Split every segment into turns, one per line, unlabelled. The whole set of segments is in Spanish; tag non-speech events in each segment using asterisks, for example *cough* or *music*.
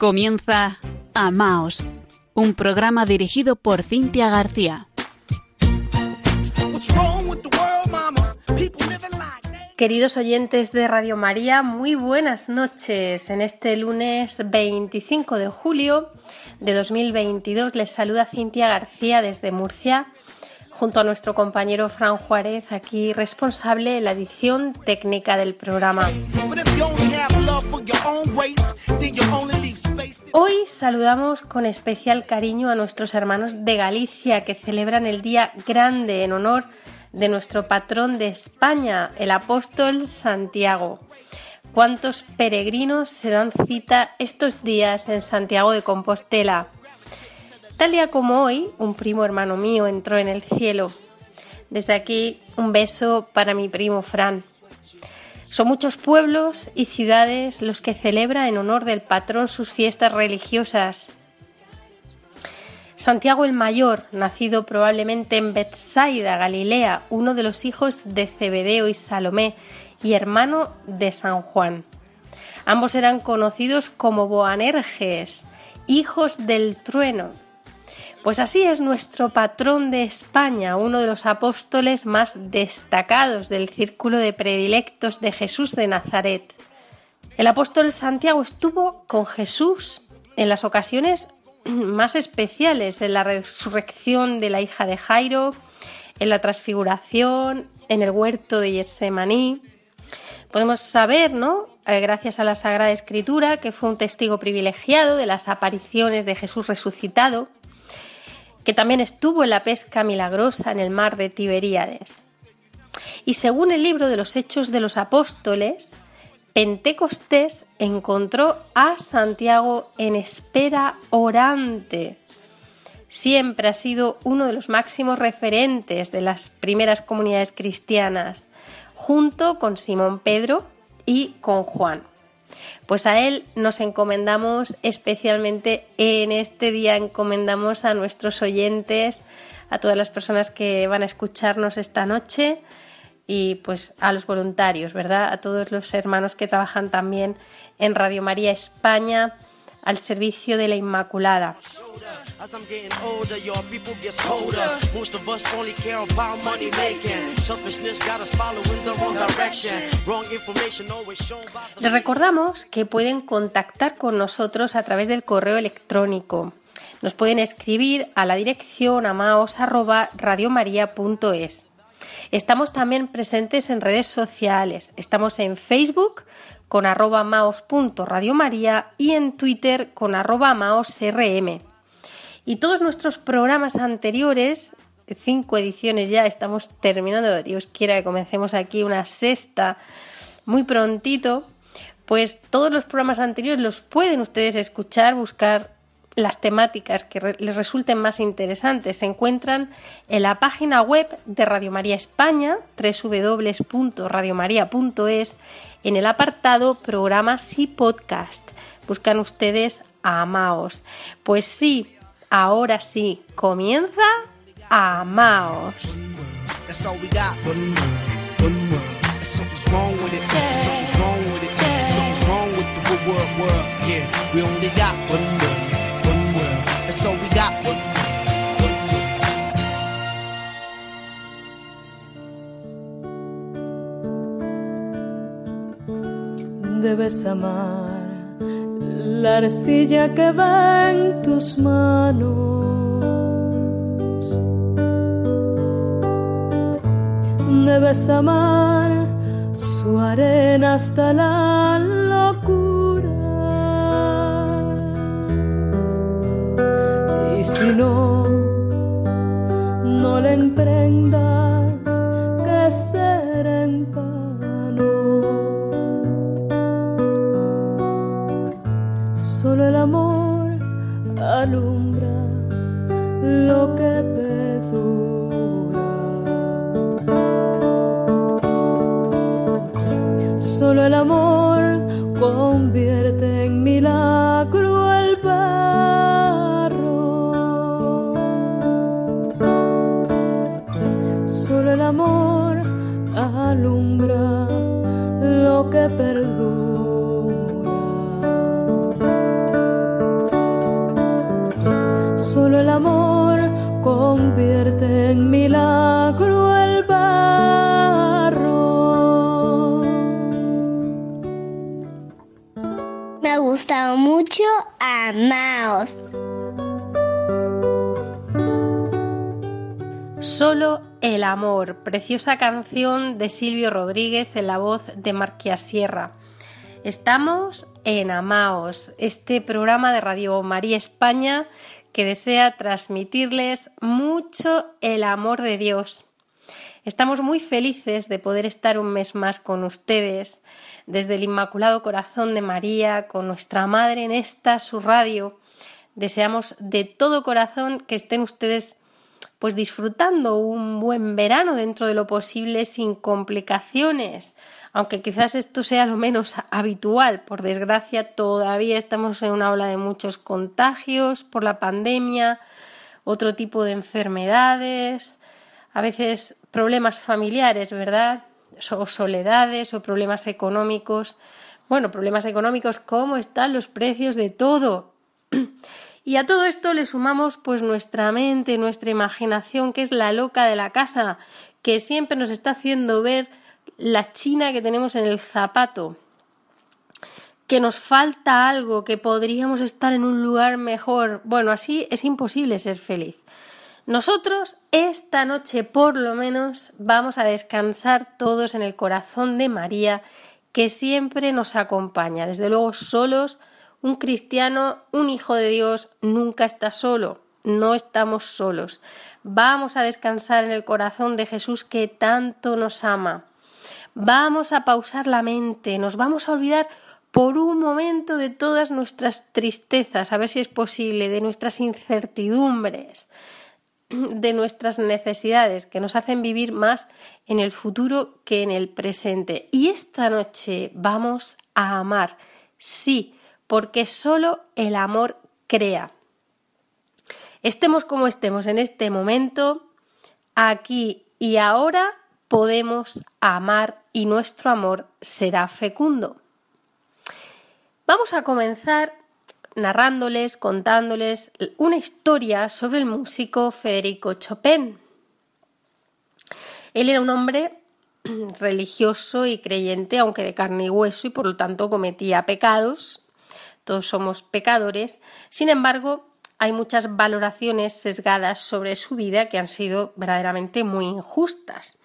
Comienza Amaos, un programa dirigido por Cintia García.
Queridos oyentes de Radio María, muy buenas noches. En este lunes 25 de julio de 2022 les saluda Cintia García desde Murcia junto a nuestro compañero Fran Juárez, aquí responsable de la edición técnica del programa. Hoy saludamos con especial cariño a nuestros hermanos de Galicia que celebran el día grande en honor de nuestro patrón de España, el apóstol Santiago. ¿Cuántos peregrinos se dan cita estos días en Santiago de Compostela? Tal día como hoy, un primo hermano mío entró en el cielo. Desde aquí, un beso para mi primo Fran. Son muchos pueblos y ciudades los que celebran en honor del patrón sus fiestas religiosas. Santiago el Mayor, nacido probablemente en Bethsaida, Galilea, uno de los hijos de Zebedeo y Salomé y hermano de San Juan. Ambos eran conocidos como Boanerges, hijos del trueno, pues así es nuestro patrón de España, uno de los apóstoles más destacados del círculo de predilectos de Jesús de Nazaret. El apóstol Santiago estuvo con Jesús en las ocasiones más especiales, en la resurrección de la hija de Jairo, en la transfiguración, en el huerto de Yesemaní. Podemos saber, ¿no? Eh, gracias a la Sagrada Escritura, que fue un testigo privilegiado de las apariciones de Jesús resucitado que también estuvo en la pesca milagrosa en el mar de Tiberíades. Y según el libro de los Hechos de los Apóstoles, Pentecostés encontró a Santiago en espera orante. Siempre ha sido uno de los máximos referentes de las primeras comunidades cristianas, junto con Simón Pedro y con Juan. Pues a Él nos encomendamos especialmente en este día, encomendamos a nuestros oyentes, a todas las personas que van a escucharnos esta noche y pues a los voluntarios, ¿verdad? A todos los hermanos que trabajan también en Radio María España al servicio de la Inmaculada. Les recordamos que pueden contactar con nosotros a través del correo electrónico. Nos pueden escribir a la dirección amaos@radiomaria.es. Estamos también presentes en redes sociales. Estamos en Facebook con arroba maos.radiomaria y en Twitter con arroba maosrm. Y todos nuestros programas anteriores, cinco ediciones ya, estamos terminando, Dios quiera que comencemos aquí una sexta muy prontito, pues todos los programas anteriores los pueden ustedes escuchar, buscar las temáticas que les resulten más interesantes se encuentran en la página web de Radio María España, www.radiomaria.es, en el apartado Programas y Podcast. Buscan ustedes Amaos. Pues sí, ahora sí, comienza Amaos.
Debes amar. La arcilla que va en tus manos. Debes amar su arena hasta la si no, no le emprendas alumbra lo que
Solo el amor, preciosa canción de Silvio Rodríguez en la voz de Marquia Sierra. Estamos en Amaos, este programa de Radio María España que desea transmitirles mucho el amor de Dios. Estamos muy felices de poder estar un mes más con ustedes, desde el Inmaculado Corazón de María, con nuestra Madre en esta su radio. Deseamos de todo corazón que estén ustedes pues disfrutando un buen verano dentro de lo posible sin complicaciones, aunque quizás esto sea lo menos habitual. Por desgracia, todavía estamos en una ola de muchos contagios por la pandemia, otro tipo de enfermedades, a veces problemas familiares, ¿verdad? O soledades o problemas económicos. Bueno, problemas económicos, ¿cómo están los precios de todo? Y a todo esto le sumamos pues nuestra mente, nuestra imaginación, que es la loca de la casa, que siempre nos está haciendo ver la china que tenemos en el zapato, que nos falta algo, que podríamos estar en un lugar mejor. Bueno, así es imposible ser feliz. Nosotros esta noche por lo menos vamos a descansar todos en el corazón de María, que siempre nos acompaña, desde luego solos un cristiano, un hijo de Dios, nunca está solo, no estamos solos. Vamos a descansar en el corazón de Jesús que tanto nos ama. Vamos a pausar la mente, nos vamos a olvidar por un momento de todas nuestras tristezas, a ver si es posible, de nuestras incertidumbres, *clears throat* de nuestras necesidades que nos hacen vivir más en el futuro que en el presente. Y esta noche vamos a amar, sí, porque solo el amor crea. Estemos como estemos en este momento, aquí y ahora podemos amar y nuestro amor será fecundo. Vamos a comenzar narrándoles, contándoles una historia sobre el músico Federico Chopin. Él era un hombre religioso y creyente, aunque de carne y hueso, y por lo tanto cometía pecados todos somos pecadores, sin embargo, hay muchas valoraciones sesgadas sobre su vida que han sido verdaderamente muy injustas.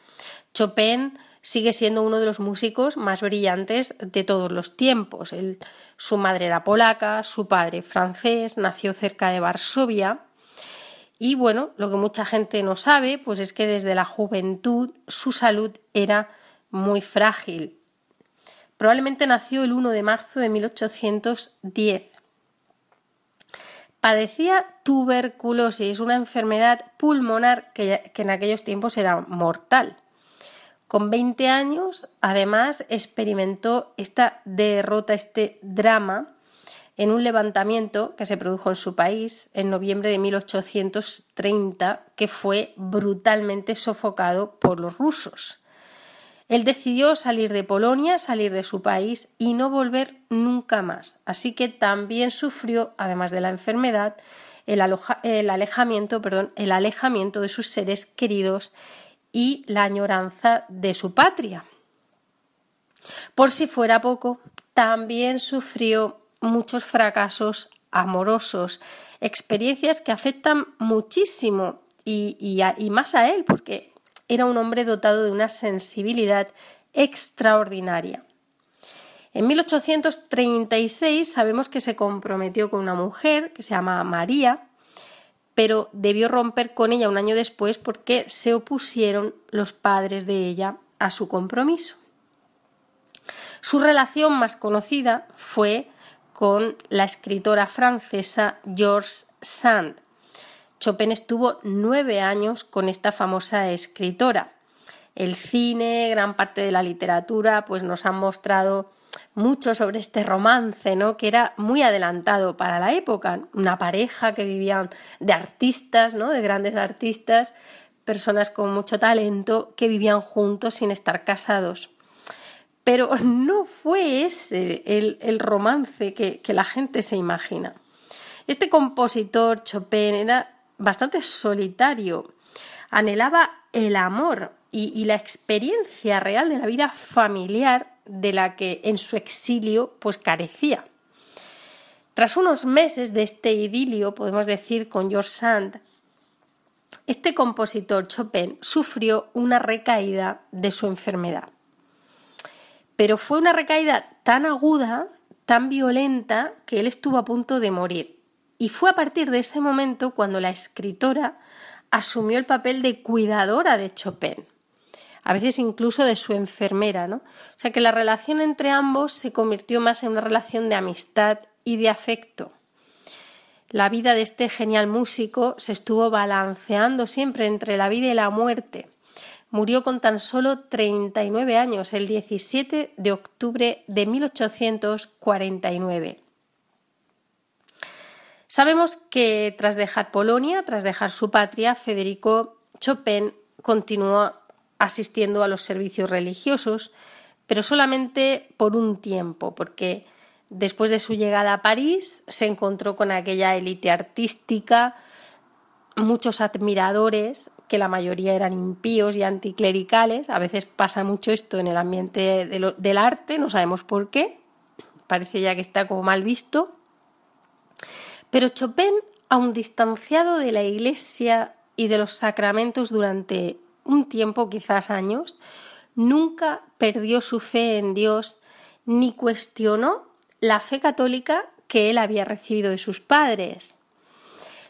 Chopin sigue siendo uno de los músicos más brillantes de todos los tiempos. su madre era polaca, su padre francés, nació cerca de Varsovia. Y bueno, lo que mucha gente no sabe, pues es que desde la juventud su salud era muy frágil. Probablemente nació el 1 de marzo de 1810. Padecía tuberculosis, una enfermedad pulmonar que, en aquellos tiempos era mortal. Con 20 años, además, experimentó esta derrota, este drama, en un levantamiento que se produjo en su país en noviembre de 1830, que fue brutalmente sofocado por los rusos. Él decidió salir de Polonia, salir de su país y no volver nunca más. Así que también sufrió, además de la enfermedad, el, alejamiento, perdón, el alejamiento de sus seres queridos y la añoranza de su patria. Por si fuera poco, también sufrió muchos fracasos amorosos, experiencias que afectan muchísimo y, y más a él, porque era un hombre dotado de una sensibilidad extraordinaria. En 1836 sabemos que se comprometió con una mujer que se llama María, pero debió romper con ella un año después porque se opusieron los padres de ella a su compromiso. Su relación más conocida fue con la escritora francesa George Sand, Chopin estuvo nueve años con esta famosa escritora. El cine, gran parte de la literatura, pues nos han mostrado mucho sobre este romance, ¿no? Que era muy adelantado para la época. Una pareja que vivían de artistas, ¿no? De grandes artistas, personas con mucho talento que vivían juntos sin estar casados. Pero *laughs* no fue ese el, romance que la gente se imagina. Este compositor Chopin era bastante solitario, anhelaba el amor y, la experiencia real de la vida familiar de la que en su exilio pues carecía. Tras unos meses de este idilio, podemos decir, con George Sand, este compositor Chopin sufrió una recaída de su enfermedad. Pero fue una recaída tan aguda, tan violenta, que él estuvo a punto de morir. Y fue a partir de ese momento cuando la escritora asumió el papel de cuidadora de Chopin, a veces incluso de su enfermera, ¿no? O sea que la relación entre ambos se convirtió más en una relación de amistad y de afecto. La vida de este genial músico se estuvo balanceando siempre entre la vida y la muerte. Murió con tan solo 39 años, el 17 de octubre de 1849. Sabemos que tras dejar Polonia, tras dejar su patria, Federico Chopin continuó asistiendo a los servicios religiosos, pero solamente por un tiempo, porque después de su llegada a París se encontró con aquella élite artística, muchos admiradores, que la mayoría eran impíos y anticlericales. A veces pasa mucho esto en el ambiente del arte, no sabemos por qué, parece ya que está como mal visto. Pero Chopin, aun distanciado de la Iglesia y de los sacramentos durante un tiempo, quizás años, nunca perdió su fe en Dios ni cuestionó la fe católica que él había recibido de sus padres.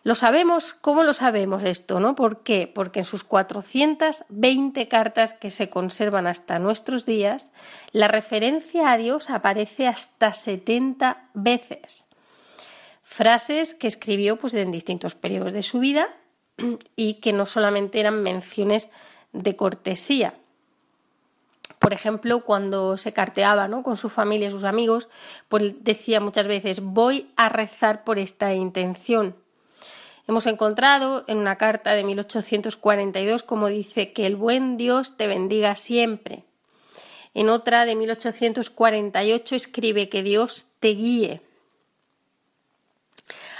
Lo sabemos, ¿cómo lo sabemos esto? ¿no? ¿Por qué? Porque en sus 420 cartas que se conservan hasta nuestros días, la referencia a Dios aparece hasta 70 veces frases que escribió pues, en distintos periodos de su vida *clears throat* y que no solamente eran menciones de cortesía. Por ejemplo, cuando se carteaba ¿no? con su familia y sus amigos, pues decía muchas veces voy a rezar por esta intención. Hemos encontrado en una carta de 1842 como dice que el buen Dios te bendiga siempre. En otra de 1848 escribe que Dios te guíe.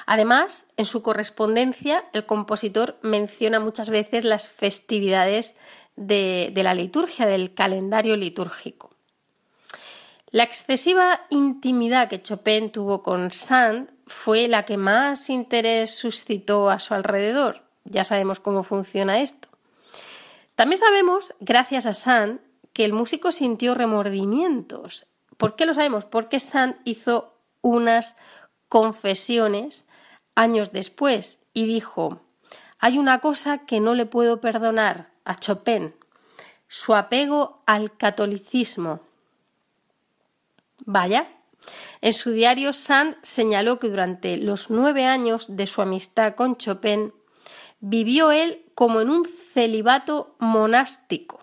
Además, en su correspondencia, el compositor menciona muchas veces las festividades de, la liturgia, del calendario litúrgico. La excesiva intimidad que Chopin tuvo con Sand fue la que más interés suscitó a su alrededor. Ya sabemos cómo funciona esto. También sabemos, gracias a Sand, que el músico sintió remordimientos. ¿Por qué lo sabemos? Porque Sand hizo unas confesiones años después y dijo Hay una cosa que no le puedo perdonar a Chopin, su apego al catolicismo. Vaya. En su diario Sand señaló que durante los nueve años de su amistad con Chopin vivió él como en un celibato monástico.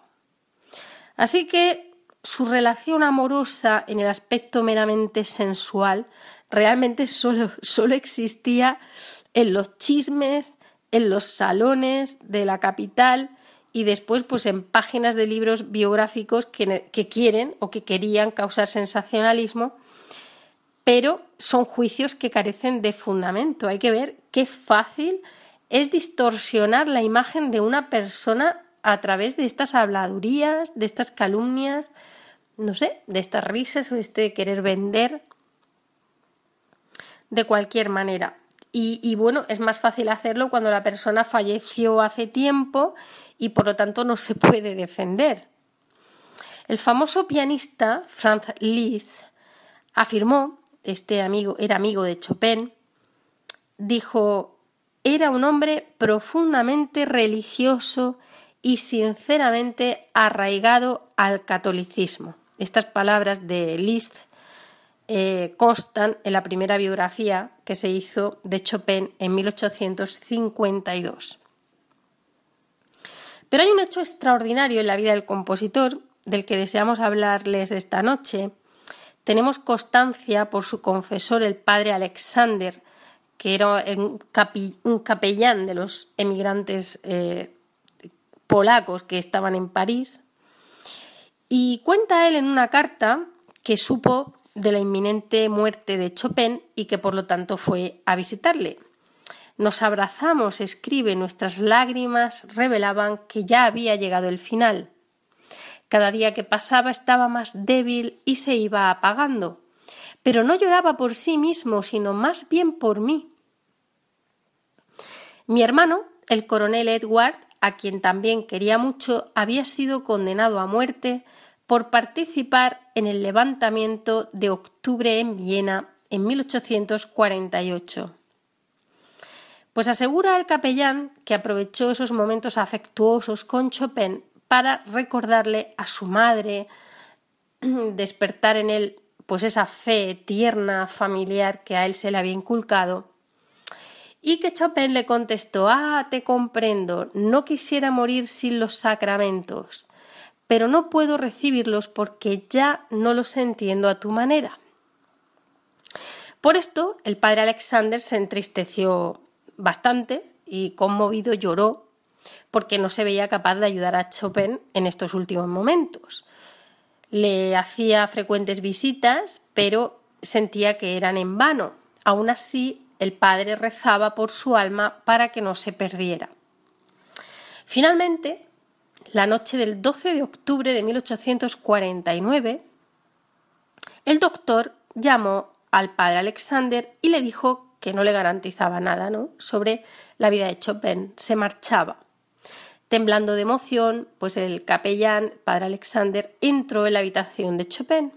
Así que su relación amorosa en el aspecto meramente sensual realmente solo, solo existía en los chismes, en los salones de la capital y después pues en páginas de libros biográficos que, que, quieren o que querían causar sensacionalismo, pero son juicios que carecen de fundamento. Hay que ver qué fácil es distorsionar la imagen de una persona a través de estas habladurías, de estas calumnias, no sé, de estas risas o este querer vender de cualquier manera. Y, bueno, es más fácil hacerlo cuando la persona falleció hace tiempo y por lo tanto no se puede defender. El famoso pianista Franz Liszt afirmó, este amigo era amigo de Chopin, dijo, era un hombre profundamente religioso y sinceramente arraigado al catolicismo. Estas palabras de Liszt eh, constan en la primera biografía que se hizo de Chopin en 1852. Pero hay un hecho extraordinario en la vida del compositor del que deseamos hablarles esta noche. Tenemos constancia por su confesor, el padre Alexander, que era un, capellán de los emigrantes eh, polacos que estaban en París. Y cuenta él en una carta que supo de la inminente muerte de Chopin y que por lo tanto fue a visitarle. Nos abrazamos, escribe, nuestras lágrimas revelaban que ya había llegado el final. Cada día que pasaba estaba más débil y se iba apagando. Pero no lloraba por sí mismo, sino más bien por mí. Mi hermano, el coronel Edward, a quien también quería mucho, había sido condenado a muerte por participar en el levantamiento de octubre en Viena en 1848. Pues asegura el capellán que aprovechó esos momentos afectuosos con Chopin para recordarle a su madre, *clears throat* despertar en él pues esa fe tierna, familiar que a él se le había inculcado, y que Chopin le contestó Ah, te comprendo, no quisiera morir sin los sacramentos, pero no puedo recibirlos porque ya no los entiendo a tu manera. Por esto, el padre Alexander se entristeció bastante y conmovido lloró porque no se veía capaz de ayudar a Chopin en estos últimos momentos. Le hacía frecuentes visitas, pero sentía que eran en vano. Aún así, el padre rezaba por su alma para que no se perdiera. Finalmente, la noche del 12 de octubre de 1849, el doctor llamó al padre Alexander y le dijo que no le garantizaba nada ¿no? sobre la vida de Chopin. Se marchaba. Temblando de emoción, pues el capellán, padre Alexander, entró en la habitación de Chopin.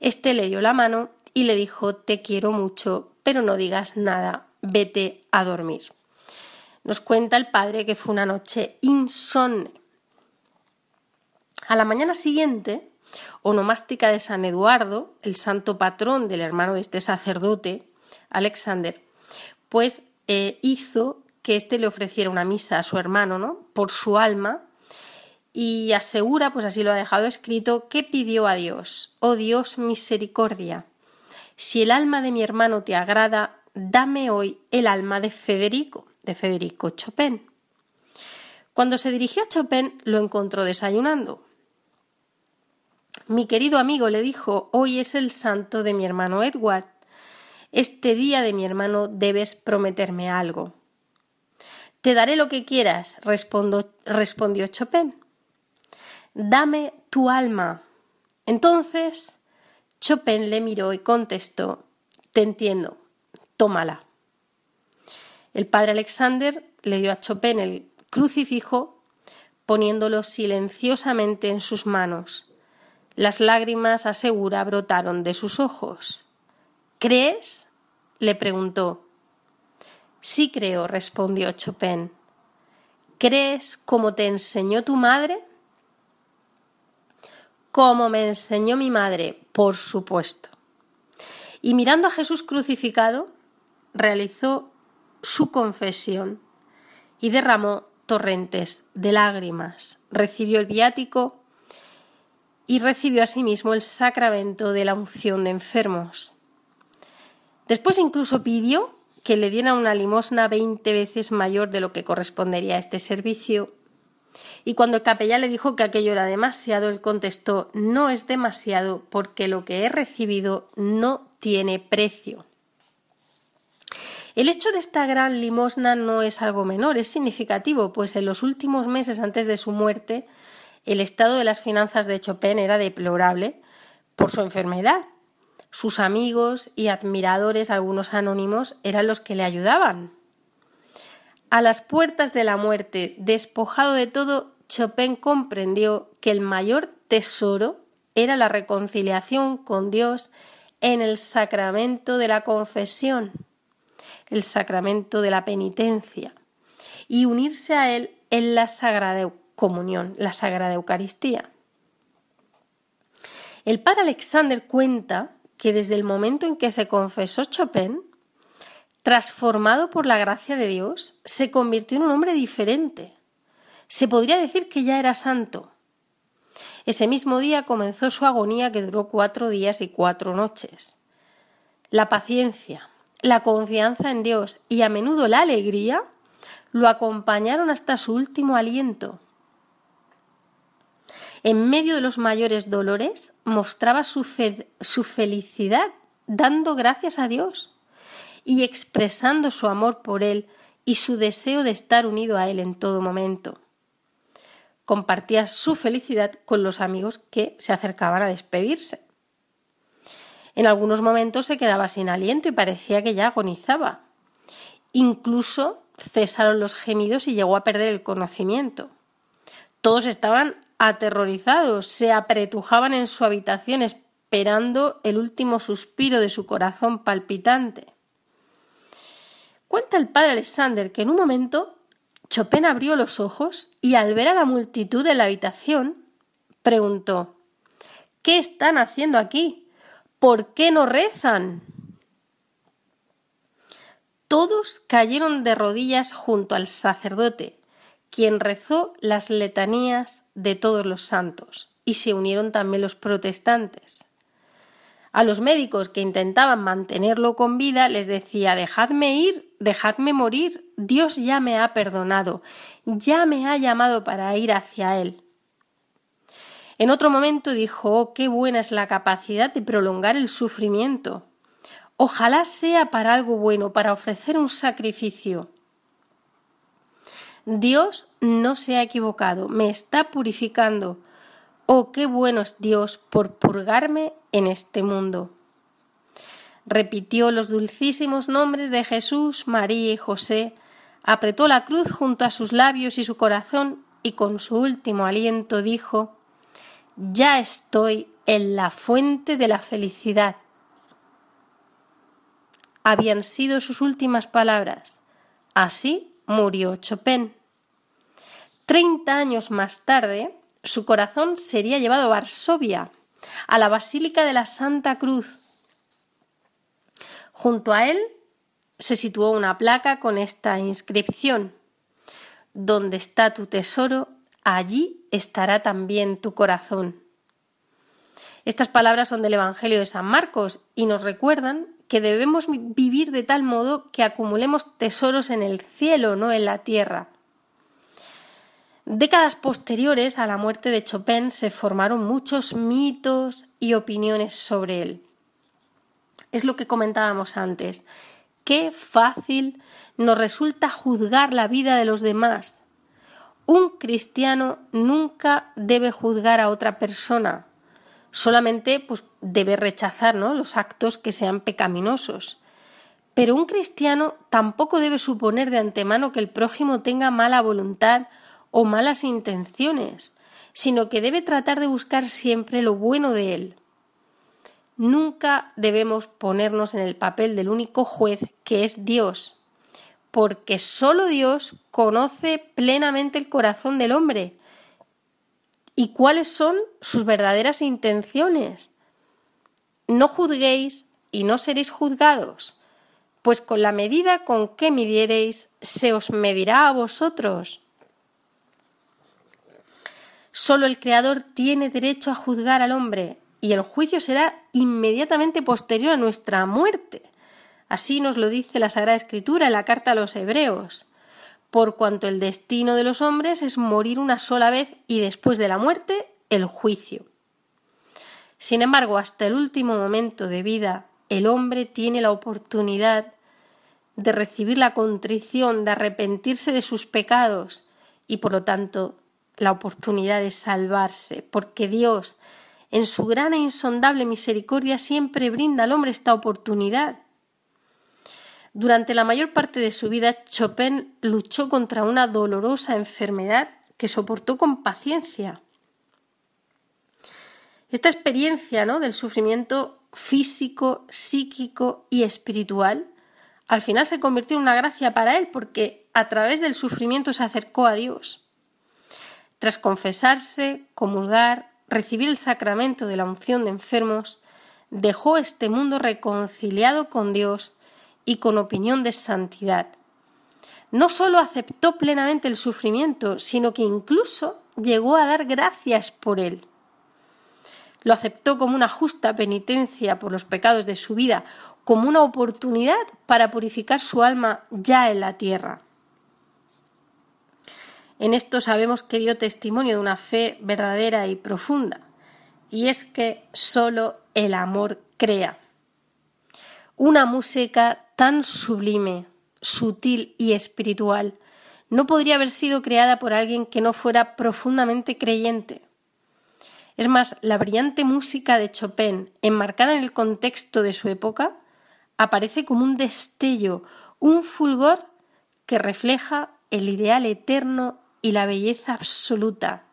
Este le dio la mano y le dijo Te quiero mucho, pero no digas nada, vete a dormir. Nos cuenta el padre que fue una noche insomne. A la mañana siguiente, onomástica de San Eduardo, el santo patrón del hermano de este sacerdote, Alexander, pues eh, hizo que éste le ofreciera una misa a su hermano, ¿no? Por su alma, y asegura, pues así lo ha dejado escrito, que pidió a Dios, oh Dios misericordia, si el alma de mi hermano te agrada, dame hoy el alma de Federico, de Federico Chopin. Cuando se dirigió a Chopin, lo encontró desayunando. Mi querido amigo le dijo, hoy es el santo de mi hermano Edward. Este día de mi hermano debes prometerme algo. Te daré lo que quieras, respondió Chopin. Dame tu alma. Entonces Chopin le miró y contestó Te entiendo, tómala. El padre Alexander le dio a Chopin el crucifijo poniéndolo silenciosamente en sus manos. Las lágrimas, asegura, brotaron de sus ojos. ¿Crees? le preguntó. Sí creo, respondió Chopin. ¿Crees como te enseñó tu madre? Como me enseñó mi madre, por supuesto. Y mirando a Jesús crucificado, realizó su confesión y derramó torrentes de lágrimas. Recibió el viático y recibió asimismo el sacramento de la unción de enfermos. Después incluso pidió que le diera una limosna veinte veces mayor de lo que correspondería a este servicio. Y cuando el capellán le dijo que aquello era demasiado, él contestó No es demasiado porque lo que he recibido no tiene precio. El hecho de esta gran limosna no es algo menor, es significativo, pues en los últimos meses antes de su muerte el estado de las finanzas de Chopin era deplorable por su enfermedad. Sus amigos y admiradores, algunos anónimos, eran los que le ayudaban. A las puertas de la muerte, despojado de todo, Chopin comprendió que el mayor tesoro era la reconciliación con Dios en el sacramento de la confesión, el sacramento de la penitencia, y unirse a él en la Sagrada comunión, la Sagrada Eucaristía. El padre Alexander cuenta que desde el momento en que se confesó Chopin, transformado por la gracia de Dios, se convirtió en un hombre diferente. Se podría decir que ya era santo. Ese mismo día comenzó su agonía que duró cuatro días y cuatro noches. La paciencia, la confianza en Dios y a menudo la alegría lo acompañaron hasta su último aliento. En medio de los mayores dolores mostraba su, su felicidad dando gracias a Dios y expresando su amor por Él y su deseo de estar unido a Él en todo momento. Compartía su felicidad con los amigos que se acercaban a despedirse. En algunos momentos se quedaba sin aliento y parecía que ya agonizaba. Incluso cesaron los gemidos y llegó a perder el conocimiento. Todos estaban aterrorizados, se apretujaban en su habitación esperando el último suspiro de su corazón palpitante. Cuenta el padre Alexander que en un momento Chopin abrió los ojos y al ver a la multitud en la habitación preguntó ¿Qué están haciendo aquí? ¿Por qué no rezan? Todos cayeron de rodillas junto al sacerdote, quien rezó las letanías de todos los santos, y se unieron también los protestantes. A los médicos que intentaban mantenerlo con vida les decía Dejadme ir, dejadme morir, Dios ya me ha perdonado, ya me ha llamado para ir hacia Él. En otro momento dijo oh, qué buena es la capacidad de prolongar el sufrimiento. Ojalá sea para algo bueno, para ofrecer un sacrificio. Dios no se ha equivocado, me está purificando. Oh, qué bueno es Dios por purgarme en este mundo. Repitió los dulcísimos nombres de Jesús, María y José, apretó la cruz junto a sus labios y su corazón y con su último aliento dijo Ya estoy en la fuente de la felicidad. Habían sido sus últimas palabras. Así murió Chopin. Treinta años más tarde, su corazón sería llevado a Varsovia, a la Basílica de la Santa Cruz. Junto a él se situó una placa con esta inscripción Donde está tu tesoro, allí estará también tu corazón. Estas palabras son del Evangelio de San Marcos y nos recuerdan que debemos vivir de tal modo que acumulemos tesoros en el cielo, no en la tierra. Décadas posteriores a la muerte de Chopin se formaron muchos mitos y opiniones sobre él. Es lo que comentábamos antes. Qué fácil nos resulta juzgar la vida de los demás. Un cristiano nunca debe juzgar a otra persona. Solamente pues, debe rechazar los actos que sean pecaminosos. Pero un cristiano tampoco debe suponer de antemano que el prójimo tenga mala voluntad o malas intenciones, sino que debe tratar de buscar siempre lo bueno de él. Nunca debemos ponernos en el papel del único juez que es Dios, porque solo Dios conoce plenamente el corazón del hombre y cuáles son sus verdaderas intenciones. No juzguéis y no seréis juzgados, pues con la medida con que midiereis se os medirá a vosotros. Solo el Creador tiene derecho a juzgar al hombre y el juicio será inmediatamente posterior a nuestra muerte. Así nos lo dice la Sagrada Escritura en la carta a los Hebreos. Por cuanto el destino de los hombres es morir una sola vez y después de la muerte el juicio. Sin embargo, hasta el último momento de vida, el hombre tiene la oportunidad de recibir la contrición, de arrepentirse de sus pecados y, por lo tanto, la oportunidad de salvarse, porque Dios, en su gran e insondable misericordia, siempre brinda al hombre esta oportunidad. Durante la mayor parte de su vida, Chopin luchó contra una dolorosa enfermedad que soportó con paciencia. Esta experiencia ¿no? del sufrimiento físico, psíquico y espiritual al final se convirtió en una gracia para él porque a través del sufrimiento se acercó a Dios. Tras confesarse, comulgar, recibir el sacramento de la unción de enfermos, dejó este mundo reconciliado con Dios y con opinión de santidad. No sólo aceptó plenamente el sufrimiento, sino que incluso llegó a dar gracias por él. Lo aceptó como una justa penitencia por los pecados de su vida, como una oportunidad para purificar su alma ya en la tierra. En esto sabemos que dio testimonio de una fe verdadera y profunda, y es que solo el amor crea. Una música tan sublime, sutil y espiritual no podría haber sido creada por alguien que no fuera profundamente creyente. Es más, la brillante música de Chopin, enmarcada en el contexto de su época, aparece como un destello, un fulgor que refleja el ideal eterno y la belleza absoluta,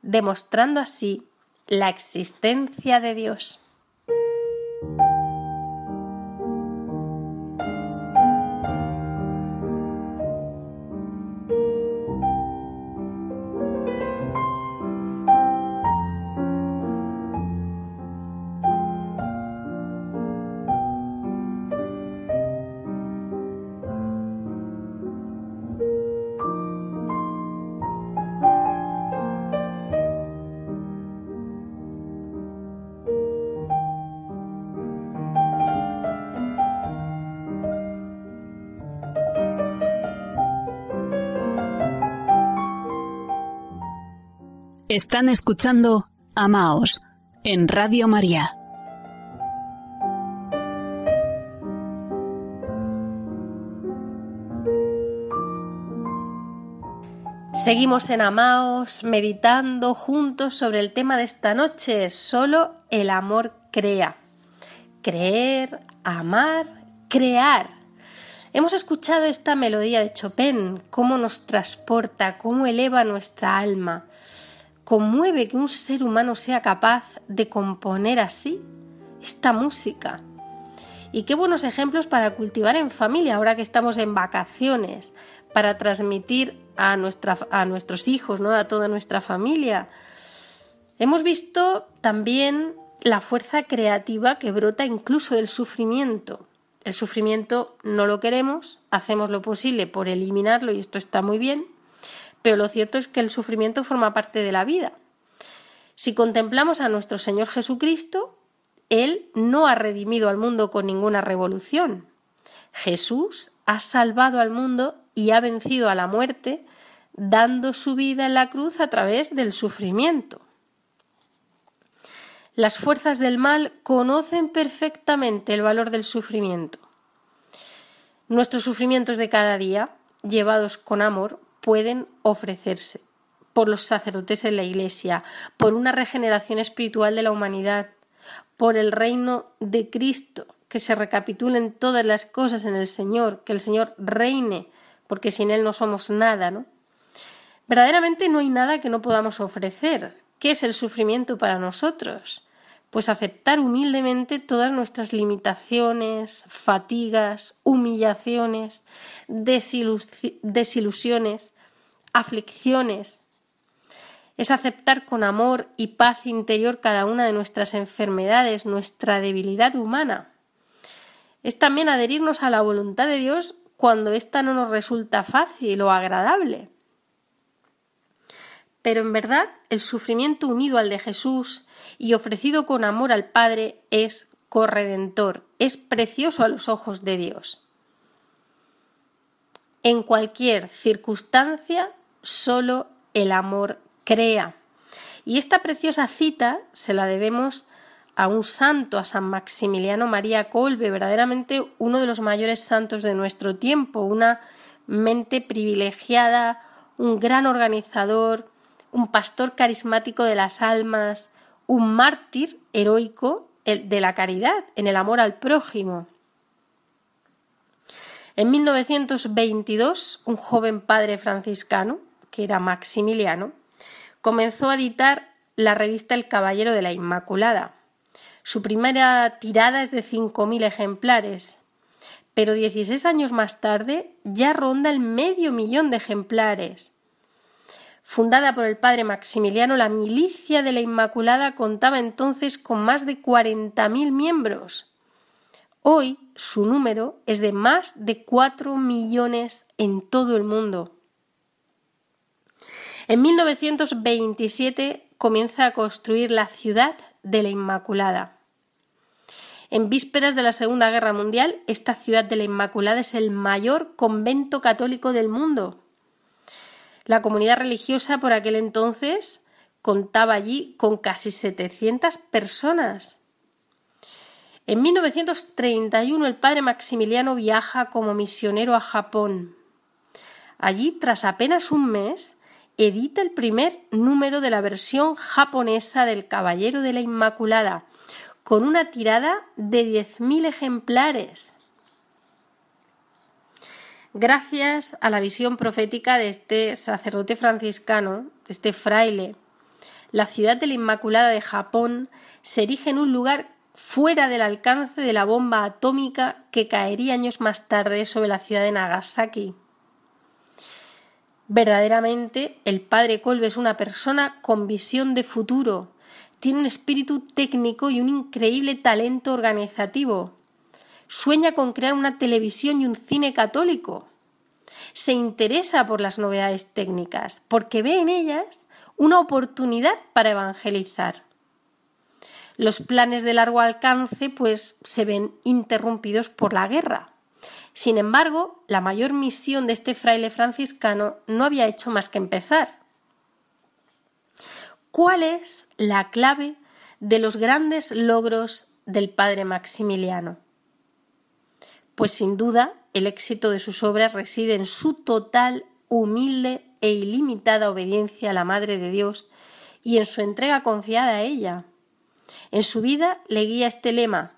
demostrando así la existencia de Dios.
Están escuchando Amaos en Radio María.
Seguimos en Amaos meditando juntos sobre el tema de esta noche, solo el amor crea. Creer, amar, crear. Hemos escuchado esta melodía de Chopin, cómo nos transporta, cómo eleva nuestra alma conmueve que un ser humano sea capaz de componer así esta música. Y qué buenos ejemplos para cultivar en familia ahora que estamos en vacaciones, para transmitir a, nuestra, a nuestros hijos, ¿no? a toda nuestra familia. Hemos visto también la fuerza creativa que brota incluso del sufrimiento. El sufrimiento no lo queremos, hacemos lo posible por eliminarlo y esto está muy bien, pero lo cierto es que el sufrimiento forma parte de la vida. Si contemplamos a nuestro Señor Jesucristo, Él no ha redimido al mundo con ninguna revolución. Jesús ha salvado al mundo y ha vencido a la muerte, dando su vida en la cruz a través del sufrimiento. Las fuerzas del mal conocen perfectamente el valor del sufrimiento. Nuestros sufrimientos de cada día, llevados con amor, pueden ofrecerse por los sacerdotes en la Iglesia, por una regeneración espiritual de la humanidad, por el reino de Cristo, que se recapitulen todas las cosas en el Señor, que el Señor reine, porque sin Él no somos nada, ¿no? Verdaderamente no hay nada que no podamos ofrecer. ¿Qué es el sufrimiento para nosotros? Pues aceptar humildemente todas nuestras limitaciones, fatigas, humillaciones, desilusiones, aflicciones. Es aceptar con amor y paz interior cada una de nuestras enfermedades, nuestra debilidad humana. Es también adherirnos a la voluntad de Dios cuando ésta no nos resulta fácil o agradable. Pero en verdad el sufrimiento unido al de Jesús y ofrecido con amor al Padre es corredentor, es precioso a los ojos de Dios. En cualquier circunstancia solo el amor crea. Y esta preciosa cita se la debemos a un santo, a San Maximiliano María Colbe, verdaderamente uno de los mayores santos de nuestro tiempo, una mente privilegiada, un gran organizador, un pastor carismático de las almas, un mártir heroico de la caridad, en el amor al prójimo. En 1922, un joven padre franciscano, que era Maximiliano, comenzó a editar la revista El Caballero de la Inmaculada. Su primera tirada es de 5.000 ejemplares, pero 16 años más tarde ya ronda el medio millón de ejemplares. Fundada por el padre Maximiliano, la milicia de la Inmaculada contaba entonces con más de 40.000 miembros. Hoy su número es de más de 4 millones en todo el mundo. En 1927 comienza a construir la ciudad de la Inmaculada. En vísperas de la Segunda Guerra Mundial, esta ciudad de la Inmaculada es el mayor convento católico del mundo. La comunidad religiosa por aquel entonces contaba allí con casi 700 personas. En 1931 el padre Maximiliano viaja como misionero a Japón. Allí, tras apenas un mes, edita el primer número de la versión japonesa del Caballero de la Inmaculada, con una tirada de 10.000 ejemplares. Gracias a la visión profética de este sacerdote franciscano, este fraile, la ciudad de la Inmaculada de Japón se erige en un lugar fuera del alcance de la bomba atómica que caería años más tarde sobre la ciudad de Nagasaki. Verdaderamente, el padre Kolbe es una persona con visión de futuro, tiene un espíritu técnico y un increíble talento organizativo. Sueña con crear una televisión y un cine católico. Se interesa por las novedades técnicas, porque ve en ellas una oportunidad para evangelizar. Los planes de largo alcance pues se ven interrumpidos por la guerra. Sin embargo, la mayor misión de este fraile franciscano no había hecho más que empezar. ¿Cuál es la clave de los grandes logros del padre Maximiliano? Pues sin duda el éxito de sus obras reside en su total, humilde e ilimitada obediencia a la Madre de Dios y en su entrega confiada a ella. En su vida le guía este lema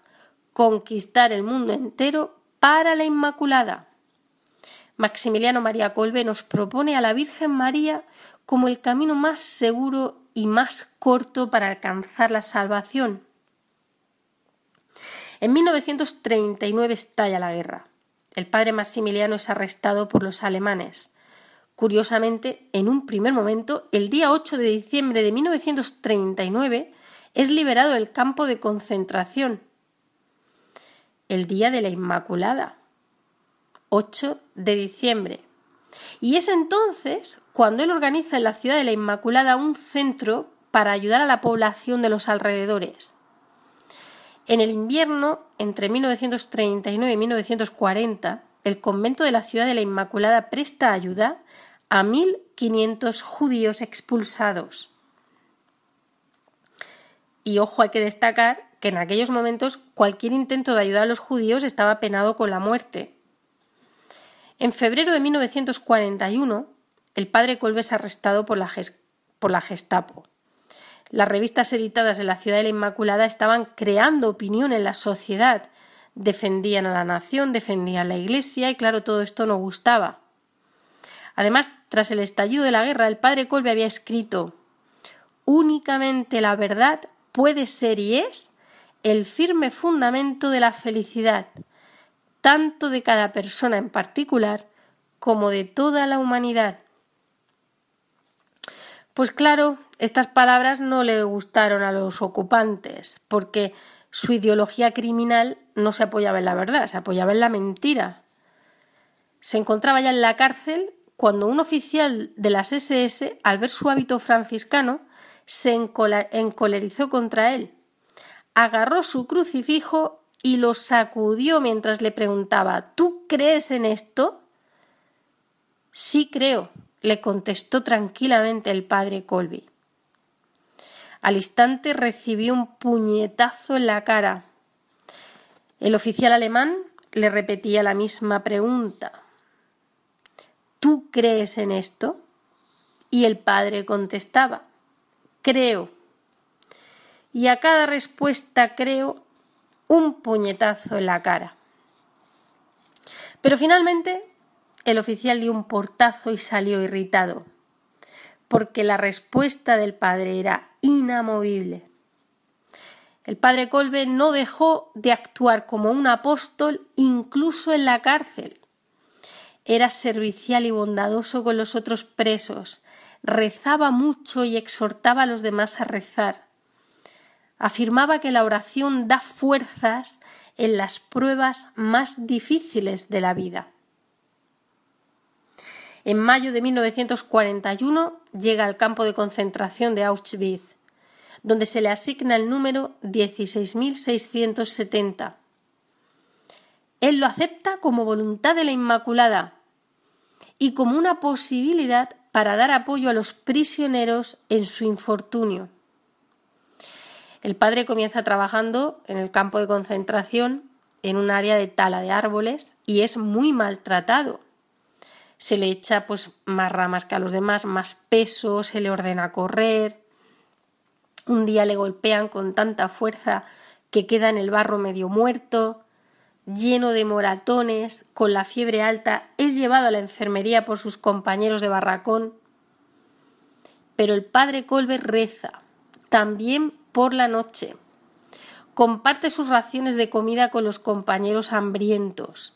conquistar el mundo entero para la Inmaculada. Maximiliano María Colbe nos propone a la Virgen María como el camino más seguro y más corto para alcanzar la salvación. En 1939 estalla la guerra. El padre Maximiliano es arrestado por los alemanes. Curiosamente, en un primer momento, el día 8 de diciembre de 1939, es liberado del campo de concentración. El día de la Inmaculada. 8 de diciembre. Y es entonces cuando él organiza en la ciudad de la Inmaculada un centro para ayudar a la población de los alrededores. En el invierno, entre 1939 y 1940, el convento de la ciudad de la Inmaculada presta ayuda a 1.500 judíos expulsados. Y ojo, hay que destacar que en aquellos momentos cualquier intento de ayudar a los judíos estaba penado con la muerte. En febrero de 1941, el padre Kolbe es arrestado por la, por la Gestapo. Las revistas editadas en la ciudad de la Inmaculada estaban creando opinión en la sociedad, defendían a la nación, defendían a la Iglesia y claro, todo esto no gustaba. Además, tras el estallido de la guerra, el padre Colbe había escrito Únicamente la verdad puede ser y es el firme fundamento de la felicidad, tanto de cada persona en particular como de toda la humanidad. Pues claro, estas palabras no le gustaron a los ocupantes, porque su ideología criminal no se apoyaba en la verdad, se apoyaba en la mentira. Se encontraba ya en la cárcel cuando un oficial de las SS, al ver su hábito franciscano, se encolerizó contra él. Agarró su crucifijo y lo sacudió mientras le preguntaba ¿Tú crees en esto? Sí creo, le contestó tranquilamente el padre Colby. Al instante recibió un puñetazo en la cara. El oficial alemán le repetía la misma pregunta. ¿Tú crees en esto? Y el padre contestaba, creo. Y a cada respuesta creo un puñetazo en la cara. Pero finalmente el oficial dio un portazo y salió irritado, porque la respuesta del padre era inamovible. El padre Colbe no dejó de actuar como un apóstol incluso en la cárcel. Era servicial y bondadoso con los otros presos, rezaba mucho y exhortaba a los demás a rezar. Afirmaba que la oración da fuerzas en las pruebas más difíciles de la vida. En mayo de 1941 llega al campo de concentración de Auschwitz, donde se le asigna el número 16.670. Él lo acepta como voluntad de la Inmaculada y como una posibilidad para dar apoyo a los prisioneros en su infortunio. El padre comienza trabajando en el campo de concentración en un área de tala de árboles y es muy maltratado. Se le echa pues más ramas que a los demás, más peso, se le ordena correr. Un día le golpean con tanta fuerza que queda en el barro medio muerto, lleno de moratones, con la fiebre alta, es llevado a la enfermería por sus compañeros de barracón. Pero el padre Colbert reza, también por la noche, comparte sus raciones de comida con los compañeros hambrientos.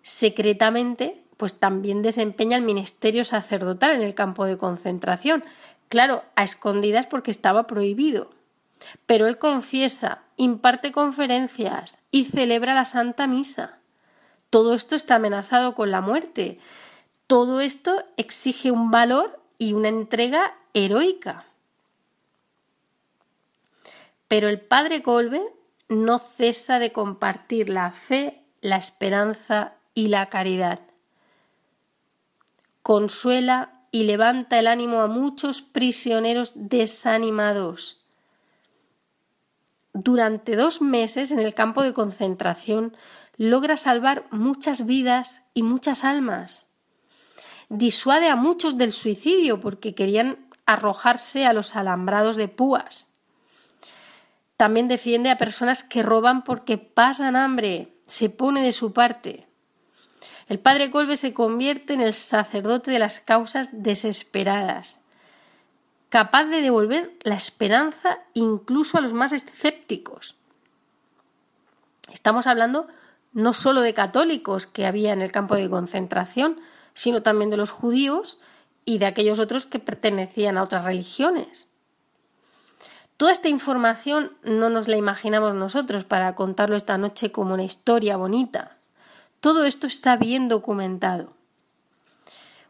Secretamente, pues también desempeña el ministerio sacerdotal en el campo de concentración, claro, a escondidas porque estaba prohibido. Pero él confiesa, imparte conferencias y celebra la Santa Misa. Todo esto está amenazado con la muerte. Todo esto exige un valor y una entrega heroica. Pero el padre Colbe no cesa de compartir la fe, la esperanza y la caridad. Consuela y levanta el ánimo a muchos prisioneros desanimados. Durante dos meses en el campo de concentración logra salvar muchas vidas y muchas almas. Disuade a muchos del suicidio porque querían arrojarse a los alambrados de púas. También defiende a personas que roban porque pasan hambre, se pone de su parte. El padre Colbe se convierte en el sacerdote de las causas desesperadas, capaz de devolver la esperanza incluso a los más escépticos. Estamos hablando no solo de católicos que había en el campo de concentración, sino también de los judíos y de aquellos otros que pertenecían a otras religiones. Toda esta información no nos la imaginamos nosotros para contarlo esta noche como una historia bonita. Todo esto está bien documentado.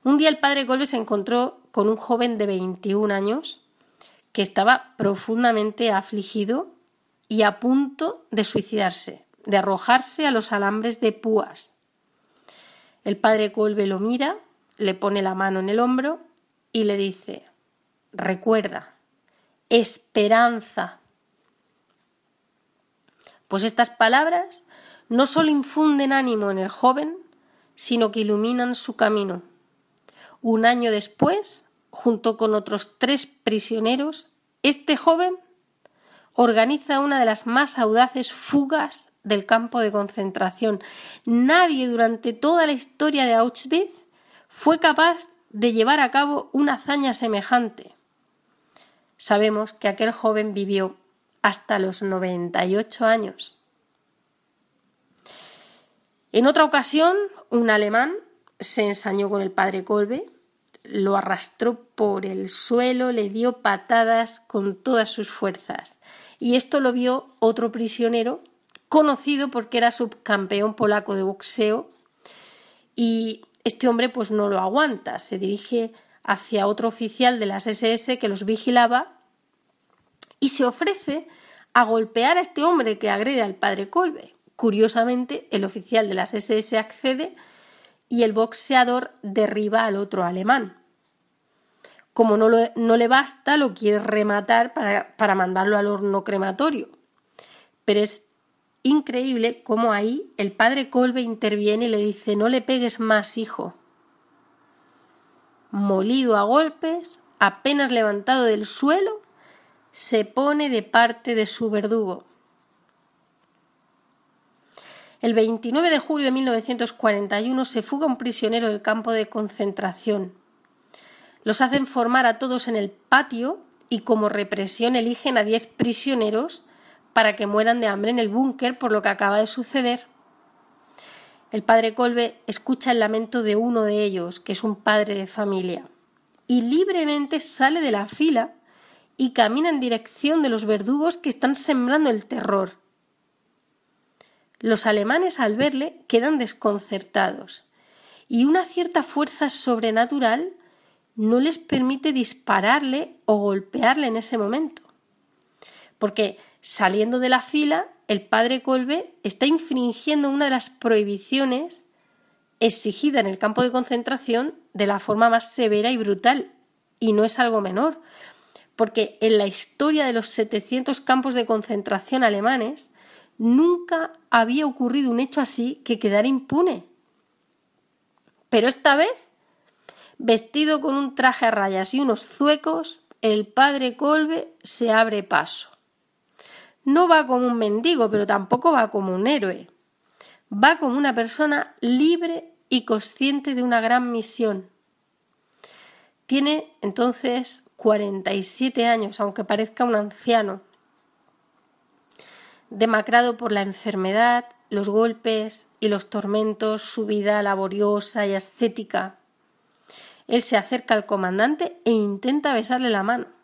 Un día el padre Golbe se encontró con un joven de 21 años que estaba profundamente afligido y a punto de suicidarse, de arrojarse a los alambres de púas. El padre Colbe lo mira, le pone la mano en el hombro y le dice Recuerda, esperanza. Pues estas palabras no solo infunden ánimo en el joven, sino que iluminan su camino. Un año después, junto con otros tres prisioneros, este joven organiza una de las más audaces fugas del campo de concentración. Nadie durante toda la historia de Auschwitz fue capaz de llevar a cabo una hazaña semejante sabemos que aquel joven vivió hasta los 98 años. En otra ocasión, un alemán se ensañó con el padre Kolbe, lo arrastró por el suelo, le dio patadas con todas sus fuerzas. Y esto lo vio otro prisionero, conocido porque era subcampeón polaco de boxeo, y este hombre pues no lo aguanta, se dirige hacia otro oficial de las SS que los vigilaba y se ofrece a golpear a este hombre que agrede al padre Colbe. Curiosamente, el oficial de las SS accede y el boxeador derriba al otro alemán. Como no, no le basta, lo quiere rematar para, para mandarlo al horno crematorio. Pero es increíble cómo ahí el padre Colbe interviene y le dice no le pegues más, hijo molido a golpes, apenas levantado del suelo, se pone de parte de su verdugo. El 29 de julio de 1941 se fuga un prisionero del campo de concentración. Los hacen formar a todos en el patio y como represión eligen a diez prisioneros para que mueran de hambre en el búnker por lo que acaba de suceder. El padre Colbe escucha el lamento de uno de ellos, que es un padre de familia, y libremente sale de la fila y camina en dirección de los verdugos que están sembrando el terror. Los alemanes al verle quedan desconcertados y una cierta fuerza sobrenatural no les permite dispararle o golpearle en ese momento. Porque saliendo de la fila el padre Colbe está infringiendo una de las prohibiciones exigida en el campo de concentración de la forma más severa y brutal. Y no es algo menor, porque en la historia de los 700 campos de concentración alemanes nunca había ocurrido un hecho así que quedara impune. Pero esta vez, vestido con un traje a rayas y unos zuecos, el padre Colbe se abre paso. No va como un mendigo, pero tampoco va como un héroe. Va como una persona libre y consciente de una gran misión. Tiene entonces 47 años, aunque parezca un anciano. Demacrado por la enfermedad, los golpes y los tormentos, su vida laboriosa y ascética. Él se acerca al comandante e intenta besarle la mano.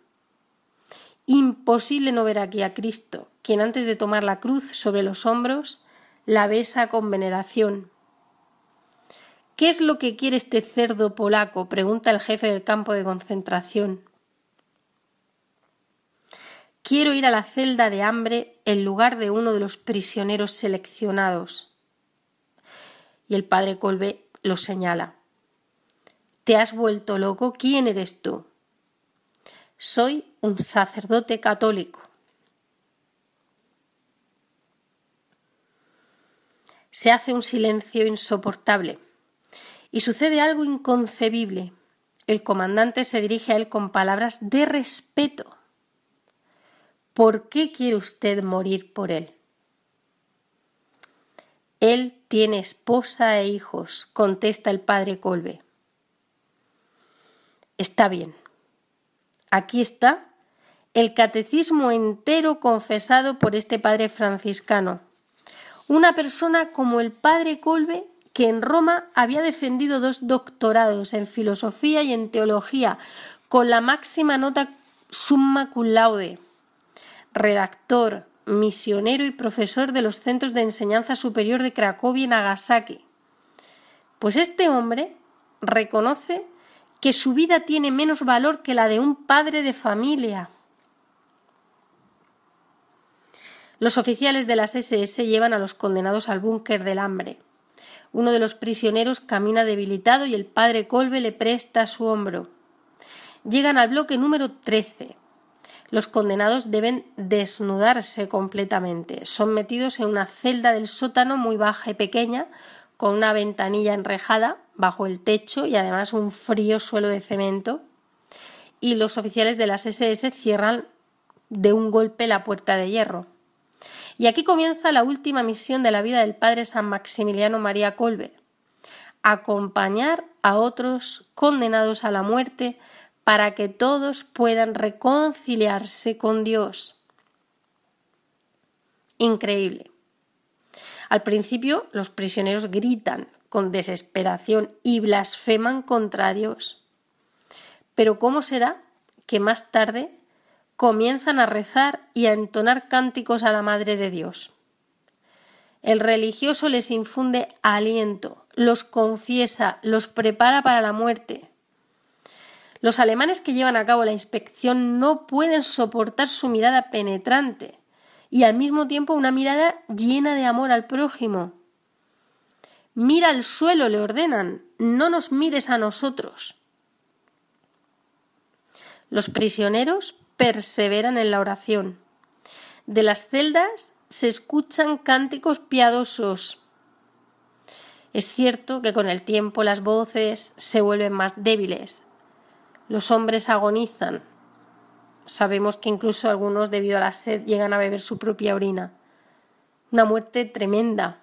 Imposible no ver aquí a Cristo, quien antes de tomar la cruz sobre los hombros, la besa con veneración. ¿Qué es lo que quiere este cerdo polaco? pregunta el jefe del campo de concentración. Quiero ir a la celda de hambre en lugar de uno de los prisioneros seleccionados. Y el padre Colbe lo señala. ¿Te has vuelto loco? ¿Quién eres tú? Soy un sacerdote católico. Se hace un silencio insoportable y sucede algo inconcebible. El comandante se dirige a él con palabras de respeto. ¿Por qué quiere usted morir por él? Él tiene esposa e hijos, contesta el padre Colbe. Está bien. Aquí está el catecismo entero confesado por este padre franciscano. Una persona como el padre Colbe, que en Roma había defendido dos doctorados en filosofía y en teología, con la máxima nota summa cum laude. Redactor, misionero y profesor de los centros de enseñanza superior de Cracovia y Nagasaki. Pues este hombre reconoce que su vida tiene menos valor que la de un padre de familia. Los oficiales de las SS llevan a los condenados al búnker del hambre. Uno de los prisioneros camina debilitado y el padre Colbe le presta su hombro. Llegan al bloque número 13. Los condenados deben desnudarse completamente. Son metidos en una celda del sótano muy baja y pequeña, con una ventanilla enrejada bajo el techo y además un frío suelo de cemento. Y los oficiales de las SS cierran de un golpe la puerta de hierro. Y aquí comienza la última misión de la vida del padre San Maximiliano María Colbe, acompañar a otros condenados a la muerte para que todos puedan reconciliarse con Dios. Increíble. Al principio los prisioneros gritan con desesperación y blasfeman contra Dios. Pero ¿cómo será que más tarde comienzan a rezar y a entonar cánticos a la Madre de Dios? El religioso les infunde aliento, los confiesa, los prepara para la muerte. Los alemanes que llevan a cabo la inspección no pueden soportar su mirada penetrante y al mismo tiempo una mirada llena de amor al prójimo. Mira al suelo, le ordenan, no nos mires a nosotros. Los prisioneros perseveran en la oración. De las celdas se escuchan cánticos piadosos. Es cierto que con el tiempo las voces se vuelven más débiles. Los hombres agonizan, Sabemos que incluso algunos, debido a la sed, llegan a beber su propia orina. Una muerte tremenda.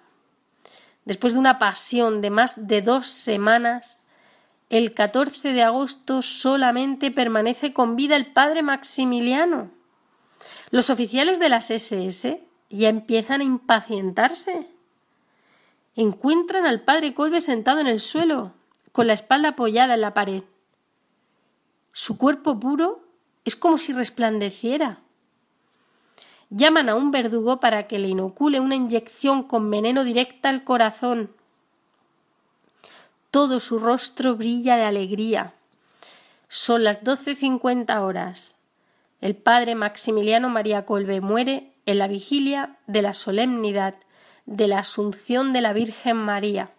Después de una pasión de más de dos semanas, el 14 de agosto solamente permanece con vida el padre Maximiliano. Los oficiales de las SS ya empiezan a impacientarse. Encuentran al padre Colbe sentado en el suelo, con la espalda apoyada en la pared. Su cuerpo puro es como si resplandeciera. Llaman a un verdugo para que le inocule una inyección con veneno directa al corazón. Todo su rostro brilla de alegría. Son las doce cincuenta horas. El padre Maximiliano María Colbe muere en la vigilia de la solemnidad de la Asunción de la Virgen María.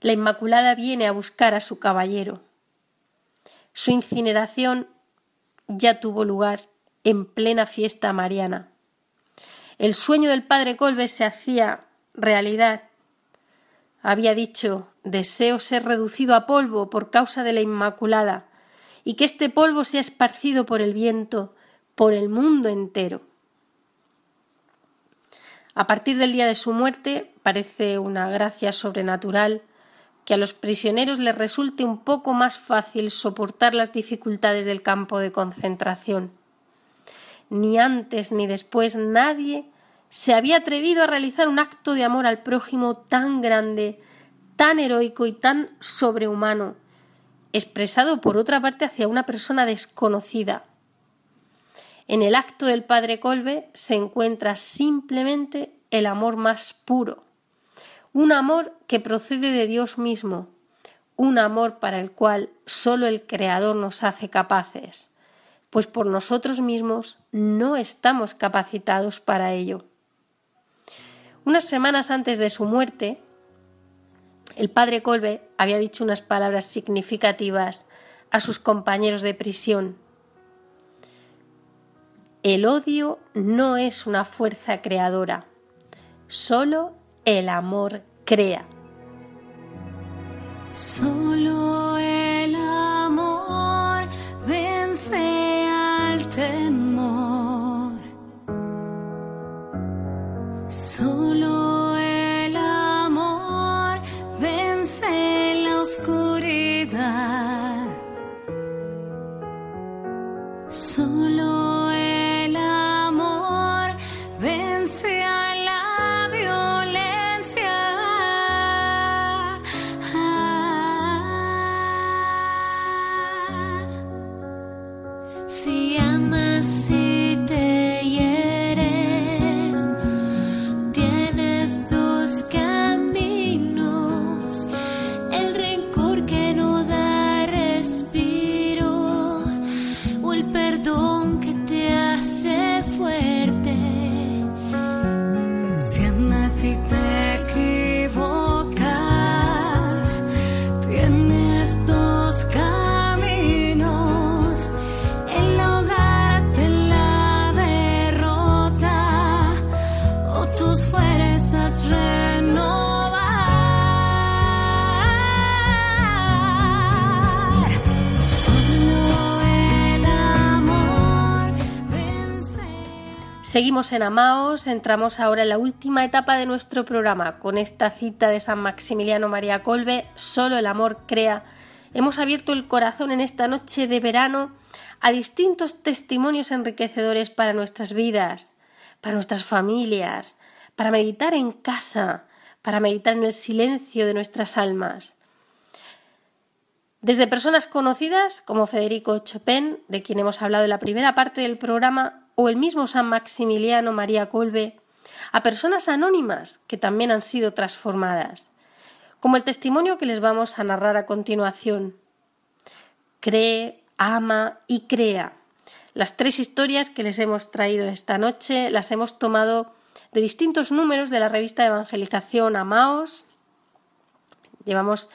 la Inmaculada viene a buscar a su caballero. Su incineración ya tuvo lugar en plena fiesta mariana. El sueño del padre Colbe se hacía realidad. Había dicho deseo ser reducido a polvo por causa de la Inmaculada, y que este polvo sea esparcido por el viento por el mundo entero. A partir del día de su muerte parece una gracia sobrenatural que a los prisioneros les resulte un poco más fácil soportar las dificultades del campo de concentración. Ni antes ni después nadie se había atrevido a realizar un acto de amor al prójimo tan grande, tan heroico y tan sobrehumano, expresado por otra parte hacia una persona desconocida. En el acto del padre Colbe se encuentra simplemente el amor más puro, un amor que procede de Dios mismo, un amor para el cual sólo el Creador nos hace capaces, pues por nosotros mismos no estamos capacitados para ello. Unas semanas antes de su muerte, el padre Colbe había dicho unas palabras significativas a sus compañeros de prisión. El odio no es una fuerza creadora, solo el amor crea. Seguimos en Amaos, entramos ahora en la última etapa de nuestro programa con esta cita de San Maximiliano María Colbe, Solo el amor crea. Hemos abierto el corazón en esta noche de verano a distintos testimonios enriquecedores para nuestras vidas, para nuestras familias, para meditar en casa, para meditar en el silencio de nuestras almas. Desde personas conocidas como Federico Chopin, de quien hemos hablado en la primera parte del programa, o el mismo San Maximiliano María Colbe, a personas anónimas que también han sido transformadas, como el testimonio que les vamos a narrar a continuación. Cree, ama y crea. Las tres historias que les hemos traído esta noche las hemos tomado de distintos números de la revista de evangelización Amaos. Llevamos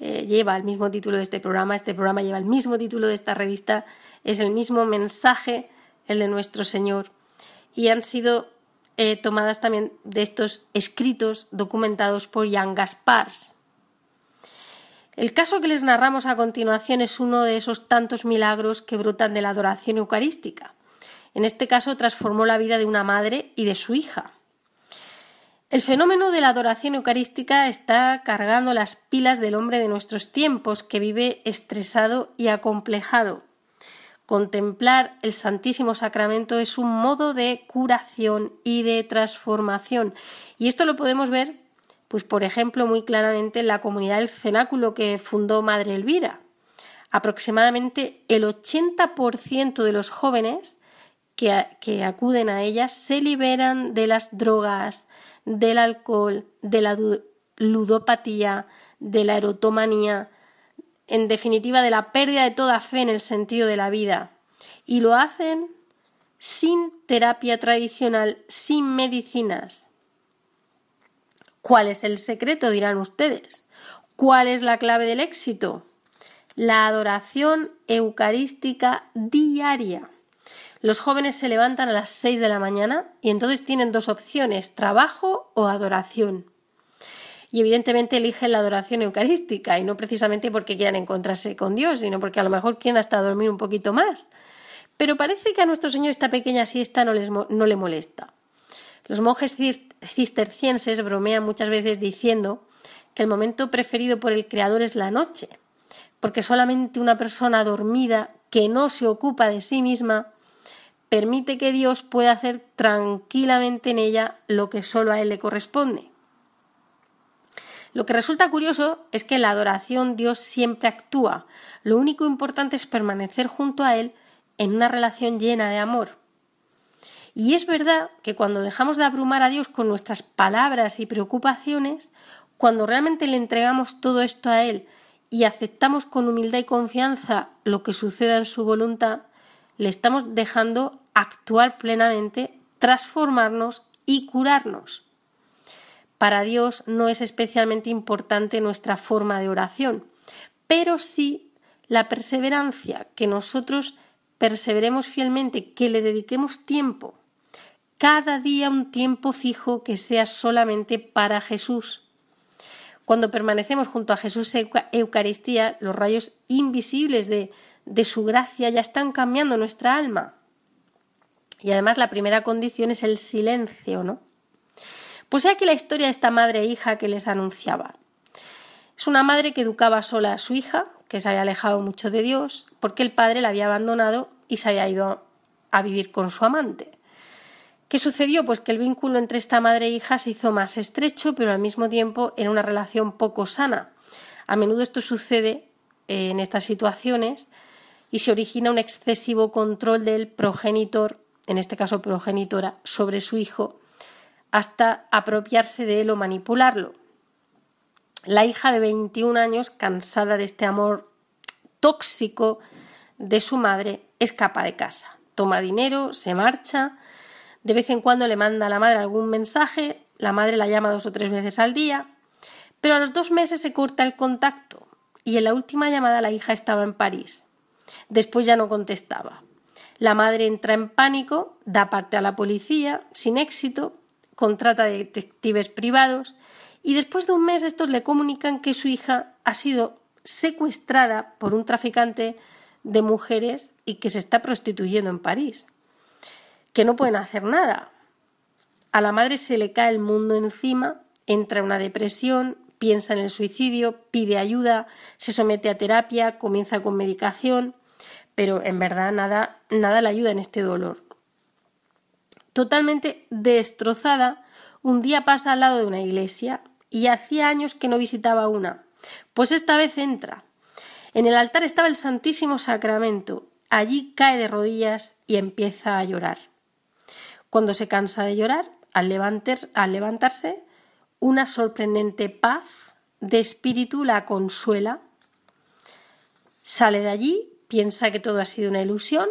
eh, lleva el mismo título de este programa, este programa lleva el mismo título de esta revista, es el mismo mensaje, el de nuestro Señor, y han sido eh, tomadas también de estos escritos documentados por Jan Gaspars. El caso que les narramos a continuación es uno de esos tantos milagros que brotan de la adoración eucarística. En este caso transformó la vida de una madre y de su hija. El fenómeno de la adoración eucarística está cargando las pilas del hombre de nuestros tiempos, que vive estresado y acomplejado. Contemplar el Santísimo Sacramento es un modo de curación y de transformación. Y esto lo podemos ver, pues por ejemplo, muy claramente en la comunidad del cenáculo que fundó Madre Elvira. Aproximadamente el 80% de los jóvenes que, que acuden a ella se liberan de las drogas, del alcohol, de la ludopatía, de la erotomanía, en definitiva de la pérdida de toda fe en el sentido de la vida. Y lo hacen sin terapia tradicional, sin medicinas. ¿Cuál es el secreto? dirán ustedes. ¿Cuál es la clave del éxito? La adoración eucarística diaria. Los jóvenes se levantan a las 6 de la mañana y entonces tienen dos opciones, trabajo o adoración. Y evidentemente eligen la adoración eucarística y no precisamente porque quieran encontrarse con Dios, sino porque a lo mejor quieren hasta dormir un poquito más. Pero parece que a nuestro Señor esta pequeña siesta no, les, no le molesta. Los monjes cistercienses bromean muchas veces diciendo que el momento preferido por el Creador es la noche, porque solamente una persona dormida que no se ocupa de sí misma permite que Dios pueda hacer tranquilamente en ella lo que solo a Él le corresponde. Lo que resulta curioso es que en la adoración Dios siempre actúa. Lo único importante es permanecer junto a Él en una relación llena de amor. Y es verdad que cuando dejamos de abrumar a Dios con nuestras palabras y preocupaciones, cuando realmente le entregamos todo esto a Él y aceptamos con humildad y confianza lo que suceda en su voluntad, le estamos dejando actuar plenamente, transformarnos y curarnos. Para Dios no es especialmente importante nuestra forma de oración, pero sí la perseverancia, que nosotros perseveremos fielmente, que le dediquemos tiempo, cada día un tiempo fijo que sea solamente para Jesús. Cuando permanecemos junto a Jesús en Eucaristía, los rayos invisibles de, su gracia ya están cambiando nuestra alma. Y además la primera condición es el silencio, ¿no? Pues aquí la historia de esta madre e hija que les anunciaba. Es una madre que educaba sola a su hija, que se había alejado mucho de Dios, porque el padre la había abandonado y se había ido a vivir con su amante. ¿Qué sucedió? Pues que el vínculo entre esta madre e hija se hizo más estrecho, pero al mismo tiempo en una relación poco sana. A menudo esto sucede eh, en estas situaciones y se origina un excesivo control del progenitor, en este caso progenitora, sobre su hijo, hasta apropiarse de él o manipularlo. La hija de 21 años, cansada de este amor tóxico de su madre, escapa de casa, toma dinero, se marcha, de vez en cuando le manda a la madre algún mensaje, la madre la llama dos o tres veces al día, pero a los dos meses se corta el contacto y en la última llamada la hija estaba en París. Después ya no contestaba. La madre entra en pánico, da parte a la policía, sin éxito, contrata detectives privados y después de un mes estos le comunican que su hija ha sido secuestrada por un traficante de mujeres y que se está prostituyendo en París, que no pueden hacer nada. A la madre se le cae el mundo encima, entra en una depresión, piensa en el suicidio, pide ayuda, se somete a terapia, comienza con medicación, pero en verdad nada, nada le ayuda en este dolor. Totalmente destrozada, un día pasa al lado de una iglesia y hacía años que no visitaba una. Pues esta vez entra. En el altar estaba el Santísimo Sacramento. Allí cae de rodillas y empieza a llorar. Cuando se cansa de llorar, al, al levantarse, una sorprendente paz de espíritu la consuela. Sale de allí, piensa que todo ha sido una ilusión,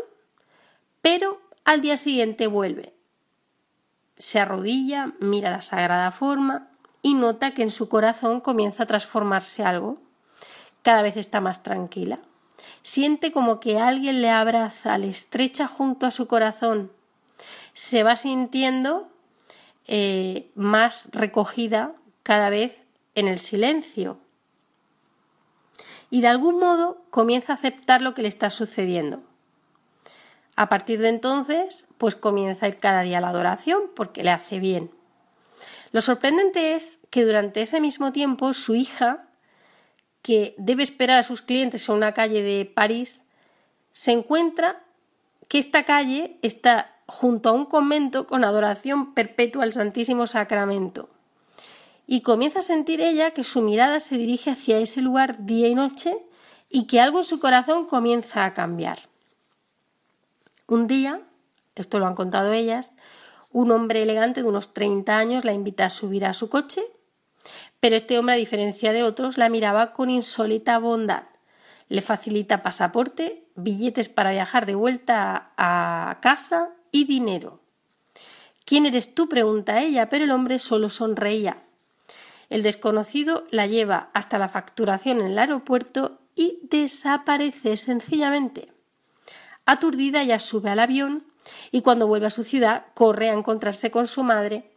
pero al día siguiente vuelve. Se arrodilla, mira la sagrada forma y nota que en su corazón comienza a transformarse algo. Cada vez está más tranquila. Siente como que alguien le abraza, le estrecha junto a su corazón. Se va sintiendo eh, más recogida cada vez en el silencio. Y de algún modo comienza a aceptar lo que le está sucediendo. A partir de entonces, pues comienza a ir cada día a la adoración porque le hace bien. Lo sorprendente es que durante ese mismo tiempo su hija, que debe esperar a sus clientes en una calle de París, se encuentra que esta calle está junto a un convento con adoración perpetua al Santísimo Sacramento. Y comienza a sentir ella que su mirada se dirige hacia ese lugar día y noche y que algo en su corazón comienza a cambiar. Un día, esto lo han contado ellas, un hombre elegante de unos 30 años la invita a subir a su coche, pero este hombre, a diferencia de otros, la miraba con insólita bondad. Le facilita pasaporte, billetes para viajar de vuelta a casa y dinero. ¿Quién eres tú? pregunta ella, pero el hombre solo sonreía. El desconocido la lleva hasta la facturación en el aeropuerto y desaparece sencillamente. Aturdida, ella sube al avión y cuando vuelve a su ciudad corre a encontrarse con su madre.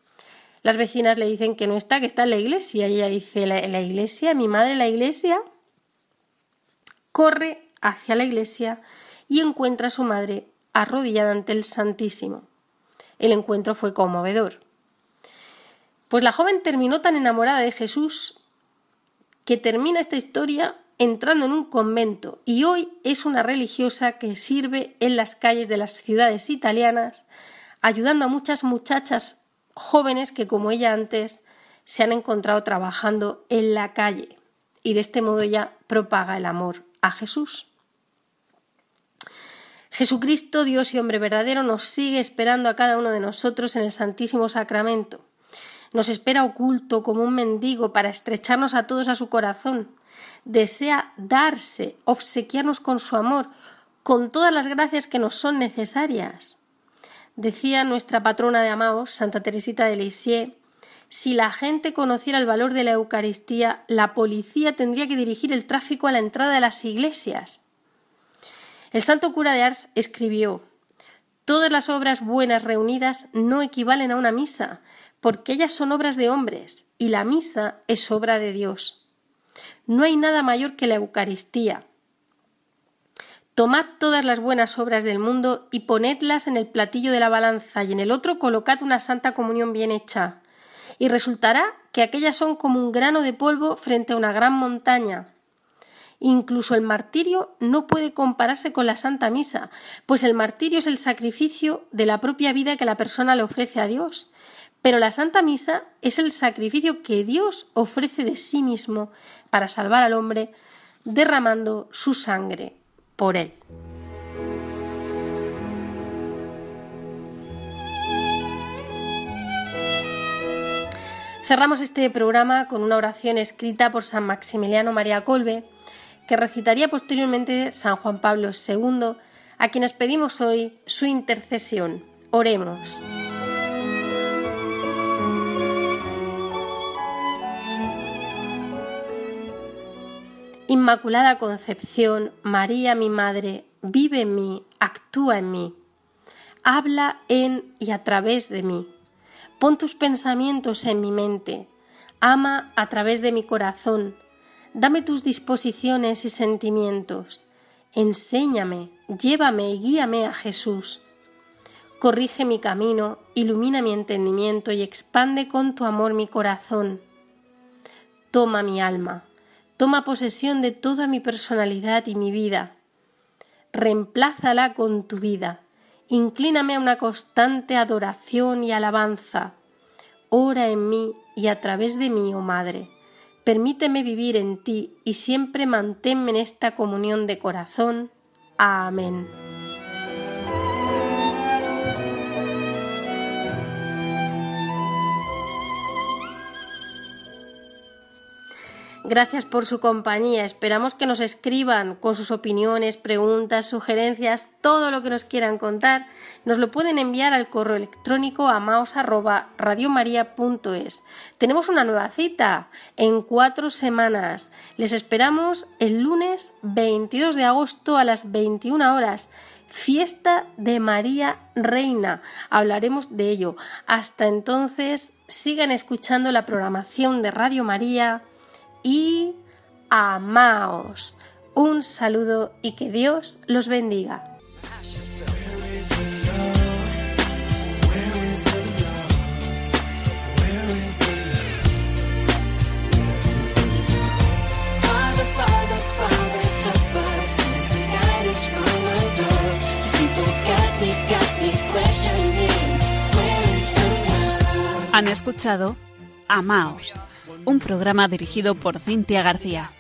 Las vecinas le dicen que no está, que está en la iglesia. Y ella dice, ¿la, la iglesia? ¿Mi madre la iglesia? Corre hacia la iglesia y encuentra a su madre arrodillada ante el Santísimo. El encuentro fue conmovedor. Pues la joven terminó tan enamorada de Jesús que termina esta historia entrando en un convento y hoy es una religiosa que sirve en las calles de las ciudades italianas, ayudando a muchas muchachas jóvenes que como ella antes se han encontrado trabajando en la calle y de este modo ella propaga el amor a Jesús. Jesucristo, Dios y hombre verdadero, nos sigue esperando a cada uno de nosotros en el Santísimo Sacramento. Nos espera oculto como un mendigo para estrecharnos a todos a su corazón. Desea darse, obsequiarnos con su amor, con todas las gracias que nos son necesarias. Decía nuestra patrona de Amaos, Santa Teresita de Lisieux, si la gente conociera el valor de la Eucaristía, la policía tendría que dirigir el tráfico a la entrada de las iglesias. El santo cura de Ars escribió Todas las obras buenas reunidas no equivalen a una misa, porque ellas son obras de hombres, y la misa es obra de Dios. No hay nada mayor que la Eucaristía. Tomad todas las buenas obras del mundo y ponedlas en el platillo de la balanza, y en el otro colocad una santa comunión bien hecha, y resultará que aquellas son como un grano de polvo frente a una gran montaña. Incluso el martirio no puede compararse con la Santa Misa, pues el martirio es el sacrificio de la propia vida que la persona le ofrece a Dios. Pero la Santa Misa es el sacrificio que Dios ofrece de sí mismo para salvar al hombre, derramando su sangre por él. Cerramos este programa con una oración escrita por San Maximiliano María Colbe, que recitaría posteriormente San Juan Pablo II, a quienes pedimos hoy su intercesión. Oremos. Inmaculada Concepción, María mi Madre, vive en mí, actúa en mí, habla en y a través de mí Pon tus pensamientos en mi mente, ama a través de mi corazón, dame tus disposiciones y sentimientos, enséñame, llévame y guíame a Jesús. Corrige mi camino, ilumina mi entendimiento y expande con tu amor mi corazón. Toma mi alma, toma posesión de toda mi personalidad y mi vida. Reemplázala con tu vida inclíname a una constante adoración y alabanza. Ora en mí y a través de mí, oh Madre. Permíteme vivir en ti y siempre manténme en esta comunión de corazón. Amén. Gracias por su compañía. Esperamos que nos escriban con sus opiniones, preguntas, sugerencias, todo lo que nos quieran contar. Nos lo pueden enviar al correo electrónico a maos@radiomaria.es. Tenemos una nueva cita en cuatro semanas. Les esperamos el lunes 22 de agosto a las 21 horas. Fiesta de María Reina. Hablaremos de ello. Hasta entonces, sigan escuchando la programación de Radio María y amaos. Un saludo y que Dios los bendiga.
Han escuchado Amaos un programa dirigido por Cintia García.